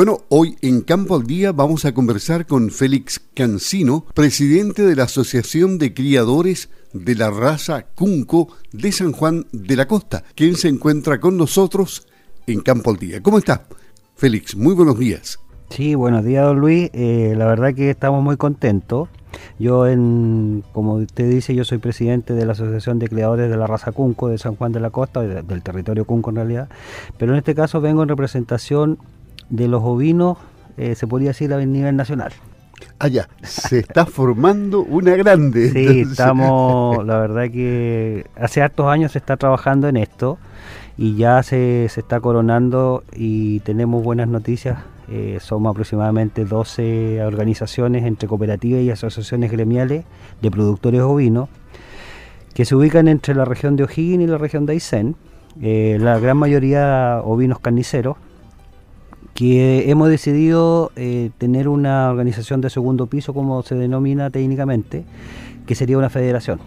Bueno, hoy en Campo al Día vamos a conversar con Félix Cancino, presidente de la Asociación de Criadores de la Raza Cunco de San Juan de la Costa, quien se encuentra con nosotros en Campo al Día. ¿Cómo está? Félix, muy buenos días. Sí, buenos días, don Luis. Eh, la verdad que estamos muy contentos. Yo, en, como usted dice, yo soy presidente de la Asociación de Criadores de la Raza Cunco de San Juan de la Costa, del territorio Cunco en realidad, pero en este caso vengo en representación de los ovinos, eh, se podría decir a nivel nacional. Allá, ah, se está formando una grande. Sí, estamos, la verdad que hace hartos años se está trabajando en esto y ya se, se está coronando y tenemos buenas noticias eh, somos aproximadamente 12 organizaciones entre cooperativas y asociaciones gremiales de productores ovinos que se ubican entre la región de O'Higgins y la región de Aysén, eh, la gran mayoría ovinos carniceros, que hemos decidido eh, tener una organización de segundo piso, como se denomina técnicamente, que sería una federación.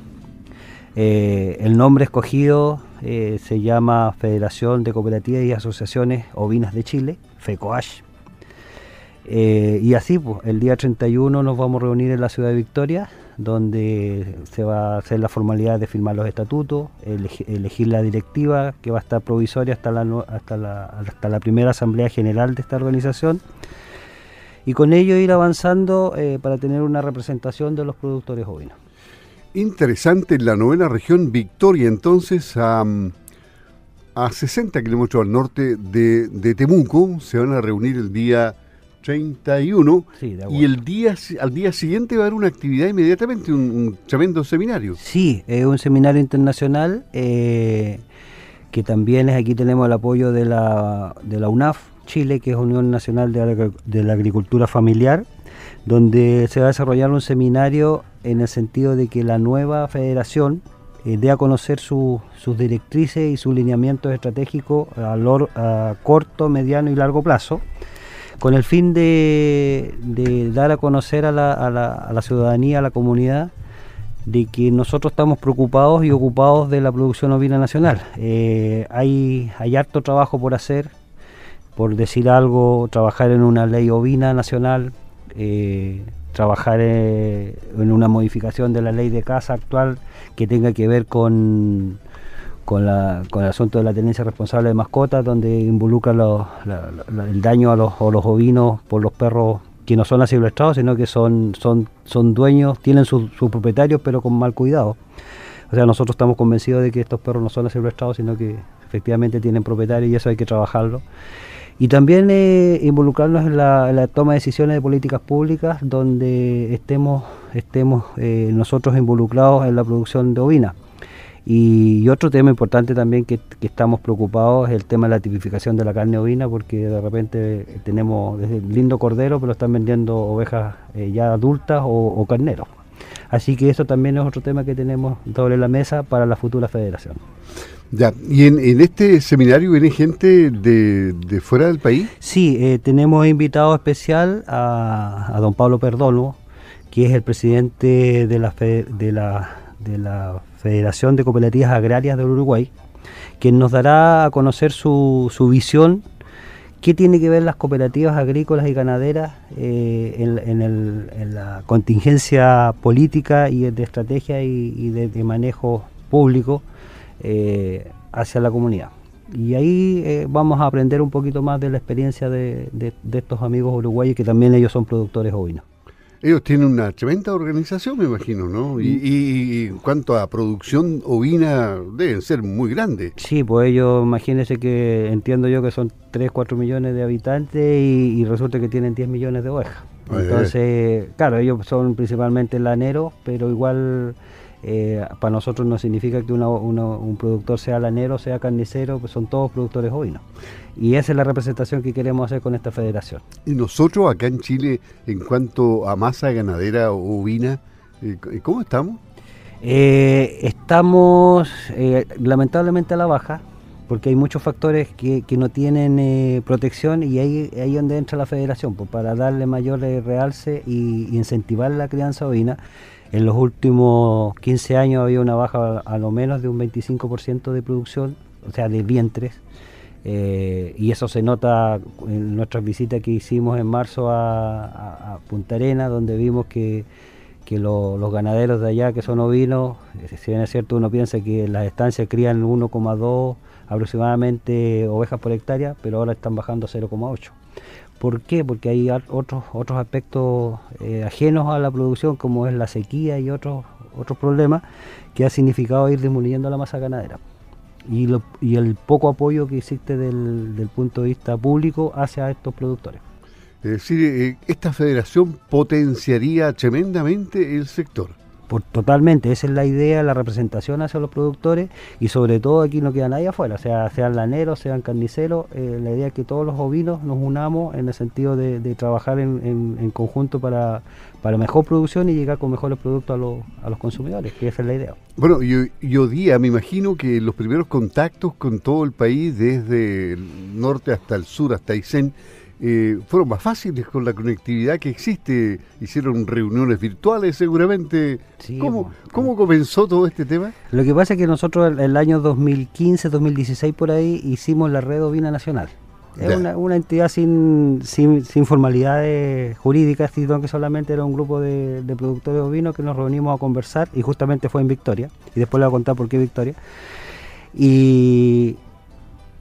el nombre escogido se llama Federación de Cooperativas y Asociaciones Ovinas de Chile, FECOASH eh, y así, pues, el día 31 nos vamos a reunir en la ciudad de Victoria, donde se va a hacer la formalidad de firmar los estatutos, elegir, la directiva que va a estar provisoria hasta la, hasta, la, hasta la primera asamblea general de esta organización, y con ello ir avanzando eh, para tener una representación de los productores ovinos. Interesante, en la novena región Victoria, entonces, a, a 60 kilómetros al norte de, de Temuco, se van a reunir el día 31 y el día al día siguiente va a haber una actividad inmediatamente, un, tremendo seminario. Sí, es un seminario internacional eh, que también es aquí tenemos el apoyo de la, de la UNAF Chile, que es Unión Nacional de la, Agricultura Familiar, donde se va a desarrollar un seminario en el sentido de que la nueva federación eh, dé a conocer sus directrices y sus lineamientos estratégicos a corto, mediano y largo plazo con el fin de, dar a conocer a la, ciudadanía, a la comunidad, de que nosotros estamos preocupados y ocupados de la producción ovina nacional. Eh, hay, hay harto trabajo por hacer, por decir algo, trabajar en una ley ovina nacional, eh, trabajar eh, en una modificación de la ley de casa actual que tenga que ver con con, la, con el asunto de la tenencia responsable de mascotas, donde involucra el daño a los, ovinos por los perros que no son asilvestrados, sino que son, son, son dueños, tienen sus propietarios, pero con mal cuidado. O sea, nosotros estamos convencidos de que estos perros no son asilvestrados, sino que efectivamente tienen propietarios y eso hay que trabajarlo. Y también eh, involucrarnos en la, toma de decisiones de políticas públicas donde estemos, estemos eh, nosotros involucrados en la producción de ovina. Y, otro tema importante también que, estamos preocupados es el tema de la tipificación de la carne ovina, porque de repente tenemos desde lindo cordero, pero están vendiendo ovejas eh, ya adultas o, carneros. Así que eso también es otro tema que tenemos sobre la mesa para la futura federación. Ya, ¿y en, este seminario viene gente de, fuera del país? Sí, eh, tenemos invitado especial a, don Pablo Perdono, que es el presidente de la, de la, de la Federación de Cooperativas Agrarias del Uruguay, quien nos dará a conocer su, su visión, qué tiene que ver las cooperativas agrícolas y ganaderas eh, en, la contingencia política y de estrategia y, de, manejo público eh, hacia la comunidad. Y ahí eh, vamos a aprender un poquito más de la experiencia de, de estos amigos uruguayos que también ellos son productores ovinos. Ellos tienen una tremenda organización, me imagino, ¿no? Y, en cuanto a producción ovina, deben ser muy grandes. Sí, pues ellos, imagínense que entiendo yo que son 3, 4 millones de habitantes y, resulta que tienen 10 millones de ovejas. Entonces, claro, ellos son principalmente laneros, pero igual eh, para nosotros no significa que un productor sea lanero, sea carnicero, pues son todos productores ovinos. Y esa es la representación que queremos hacer con esta federación. Y nosotros acá en Chile, en cuanto a masa ganadera ovina, eh, ¿cómo estamos? Eh, estamos lamentablemente a la baja, porque hay muchos factores que, no tienen protección y ahí es donde entra la federación, pues, para darle mayor realce y incentivar la crianza ovina en los últimos 15 años había una baja a lo menos de un 25% de producción, o sea, de vientres. Eh, y eso se nota en nuestras visitas que hicimos en marzo a, Punta Arena, donde vimos que, los ganaderos de allá, que son ovinos, eh, si bien es cierto, uno piensa que las estancias crían 1,2 aproximadamente ovejas por hectárea, pero ahora están bajando a 0,8. ¿Por qué? Porque hay otros, otros aspectos eh, ajenos a la producción, como es la sequía y otros, otros problemas, que ha significado ir disminuyendo la masa ganadera y, y el poco apoyo que existe del, del, punto de vista público hacia estos productores. Es decir, eh, esta federación potenciaría tremendamente el sector. Por, totalmente, esa es la idea, la representación hacia los productores y sobre todo aquí no queda nadie afuera, sea, sean laneros, sean carniceros, eh, la idea es que todos los ovinos nos unamos en el sentido de, trabajar en, en, conjunto para, para mejor producción y llegar con mejores productos a, los, a los consumidores, que esa es la idea. Bueno, yo, yo día me imagino que los primeros contactos con todo el país, desde el norte hasta el sur, hasta Aysén, eh, fueron más fáciles con la conectividad que existe. Hicieron reuniones virtuales seguramente. ¿Cómo, ¿Cómo, comenzó todo este tema? Lo que pasa es que nosotros el año 2015, 2016 por ahí hicimos la red ovina nacional. Es una, una, entidad sin, sin, sin, formalidades jurídicas, sino que solamente era un grupo de, de, productores ovinos que nos reunimos a conversar y justamente fue en Victoria. Y después le voy a contar por qué Victoria. Y,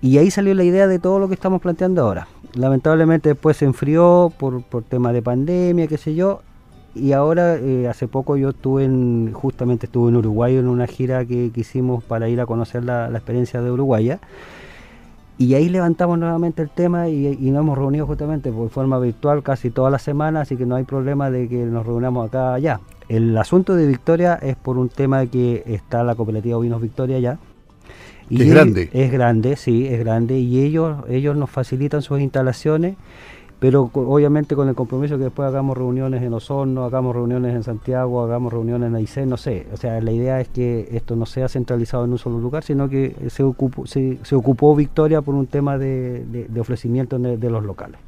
y ahí salió la idea de todo lo que estamos planteando ahora. Lamentablemente después se enfrió por, por tema de pandemia, qué sé yo, y ahora eh, hace poco yo estuve en, justamente estuve en Uruguay en una gira que, hicimos para ir a conocer la, experiencia de Uruguaya. Y ahí levantamos nuevamente el tema y, nos hemos reunido justamente por forma virtual casi toda la semana, así que no hay problema de que nos reunamos acá allá. El asunto de Victoria es por un tema que está la cooperativa Vinos Victoria allá, es grande. Es grande, sí, es grande. Y ellos, ellos nos facilitan sus instalaciones, pero obviamente con el compromiso que después hagamos reuniones en Osorno, hagamos reuniones en Santiago, hagamos reuniones en Aysén, no sé. O sea, la idea es que esto no sea centralizado en un solo lugar, sino que se ocupó, se, ocupó Victoria por un tema de, ofrecimiento de los locales.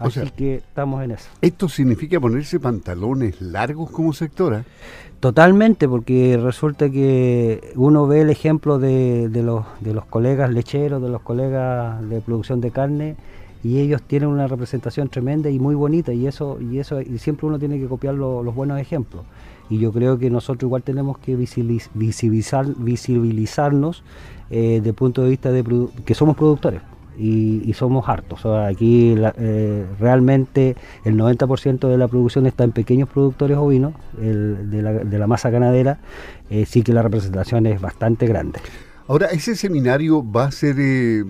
Así que estamos en eso. ¿Esto significa ponerse pantalones largos como sectora? Totalmente, porque resulta que uno ve el ejemplo de, de, los, de los colegas lecheros, de los colegas de producción de carne, y ellos tienen una representación tremenda y muy bonita, y eso, y eso, y siempre uno tiene que copiar los buenos ejemplos. Y yo creo que nosotros igual tenemos que visibilizar, visibilizarnos eh, desde el punto de vista de que somos productores y, somos hartos. aquí eh, realmente el 90% de la producción está en pequeños productores ovinos, de, la, masa ganadera, eh, sí que la representación es bastante grande. Ahora, ¿ese seminario va a ser eh,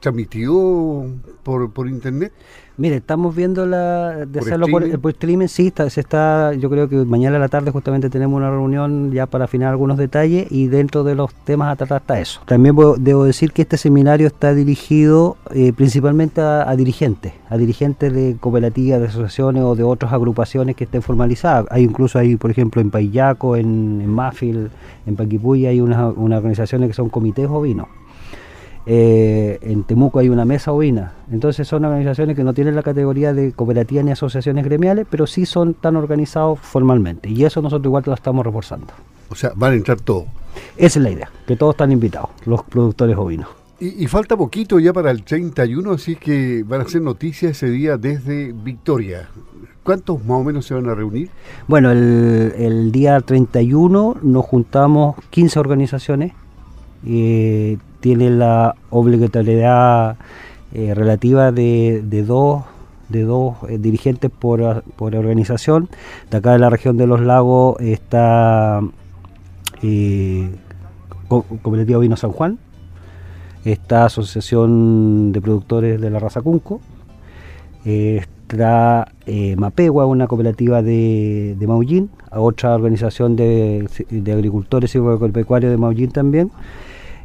transmitido por, por internet? Mire, estamos viendo la de hacerlo por, streaming, sí, está, se está, yo creo que mañana a la tarde justamente tenemos una reunión ya para afinar algunos detalles y dentro de los temas a tratar está eso. También debo decir que este seminario está dirigido eh, principalmente a, dirigentes, a dirigentes de cooperativas, de asociaciones o de otras agrupaciones que estén formalizadas. Hay incluso ahí, por ejemplo, en Payaco, en, en Mafil, en Paquipuy hay unas organizaciones que son comités ovinos eh, en Temuco hay una mesa ovina. Entonces son organizaciones que no tienen la categoría de cooperativas ni asociaciones gremiales, pero sí son tan organizados formalmente. Y eso nosotros igual lo estamos reforzando. O sea, van a entrar todos. Esa es la idea, que todos están invitados, los productores ovinos. Y, falta poquito ya para el 31, así que van a ser noticias ese día desde Victoria. ¿Cuántos más o menos se van a reunir? Bueno, el, el día 31 nos juntamos 15 organizaciones. Eh, tiene la obligatoriedad eh, relativa de, dos de dos eh, dirigentes por, organización. De acá de la región de los lagos está eh, Cooperativa Vino San Juan, está Asociación de Productores de la Raza Cunco, está Mapegua, una cooperativa de, de Maullín, otra organización de, de agricultores y agropecuarios de Maullín también,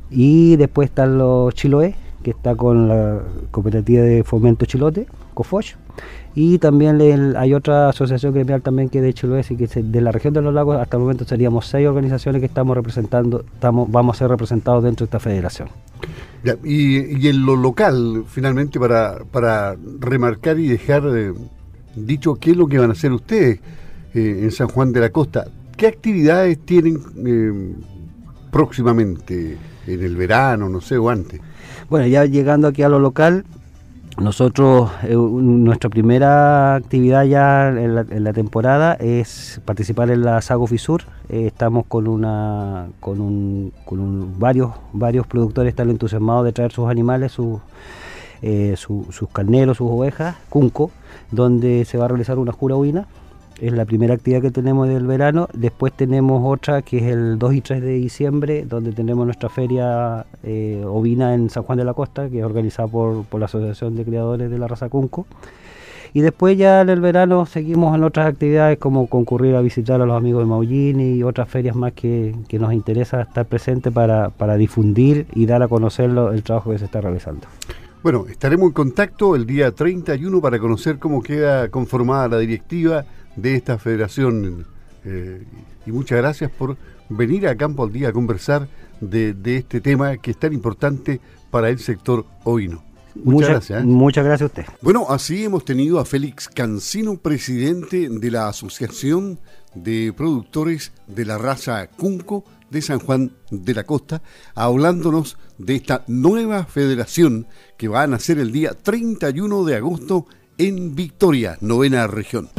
y después están los Chiloé, que está con la cooperativa de fomento Chilote, COFOCH. Y también hay otra asociación gremial también que de Chiloé, y que de la región de los lagos hasta el momento seríamos seis organizaciones que estamos representando, estamos, vamos a ser representados dentro de esta federación. Y, en lo local, finalmente, para, para remarcar y dejar eh, dicho qué es lo que van a hacer ustedes eh, en San Juan de la Costa, ¿qué actividades tienen eh, próximamente? en el verano, no sé, o antes. Bueno, ya llegando aquí a lo local, nosotros, eh, nuestra primera actividad ya en la, temporada es participar en la Sago Fisur. Eh, estamos con una, con, un, con varios, varios productores están entusiasmados de traer sus animales, sus, eh, sus carneros, sus ovejas, Cunco, donde se va a realizar una jura ovina es la primera actividad que tenemos del verano. Después tenemos otra que es el 2 y 3 de diciembre, donde tenemos nuestra feria eh, ovina en San Juan de la Costa, que es organizada por, la Asociación de Criadores de la Raza Cunco. Y después ya en el verano seguimos en otras actividades como concurrir a visitar a los amigos de Maullín y otras ferias más que, nos interesa estar presentes para, para difundir y dar a conocer el trabajo que se está realizando. Bueno, estaremos en contacto el día 31 para conocer cómo queda conformada la directiva de esta federación. Eh, y muchas gracias por venir a Campo al Día a conversar de, este tema que es tan importante para el sector ovino. Muchas, gracias. ¿eh? Muchas gracias a usted. Bueno, así hemos tenido a Félix Cancino, presidente de la Asociación de Productores de la Raza Cunco de San Juan de la Costa, hablándonos de esta nueva federación que va a nacer el día 31 de agosto en Victoria, novena región.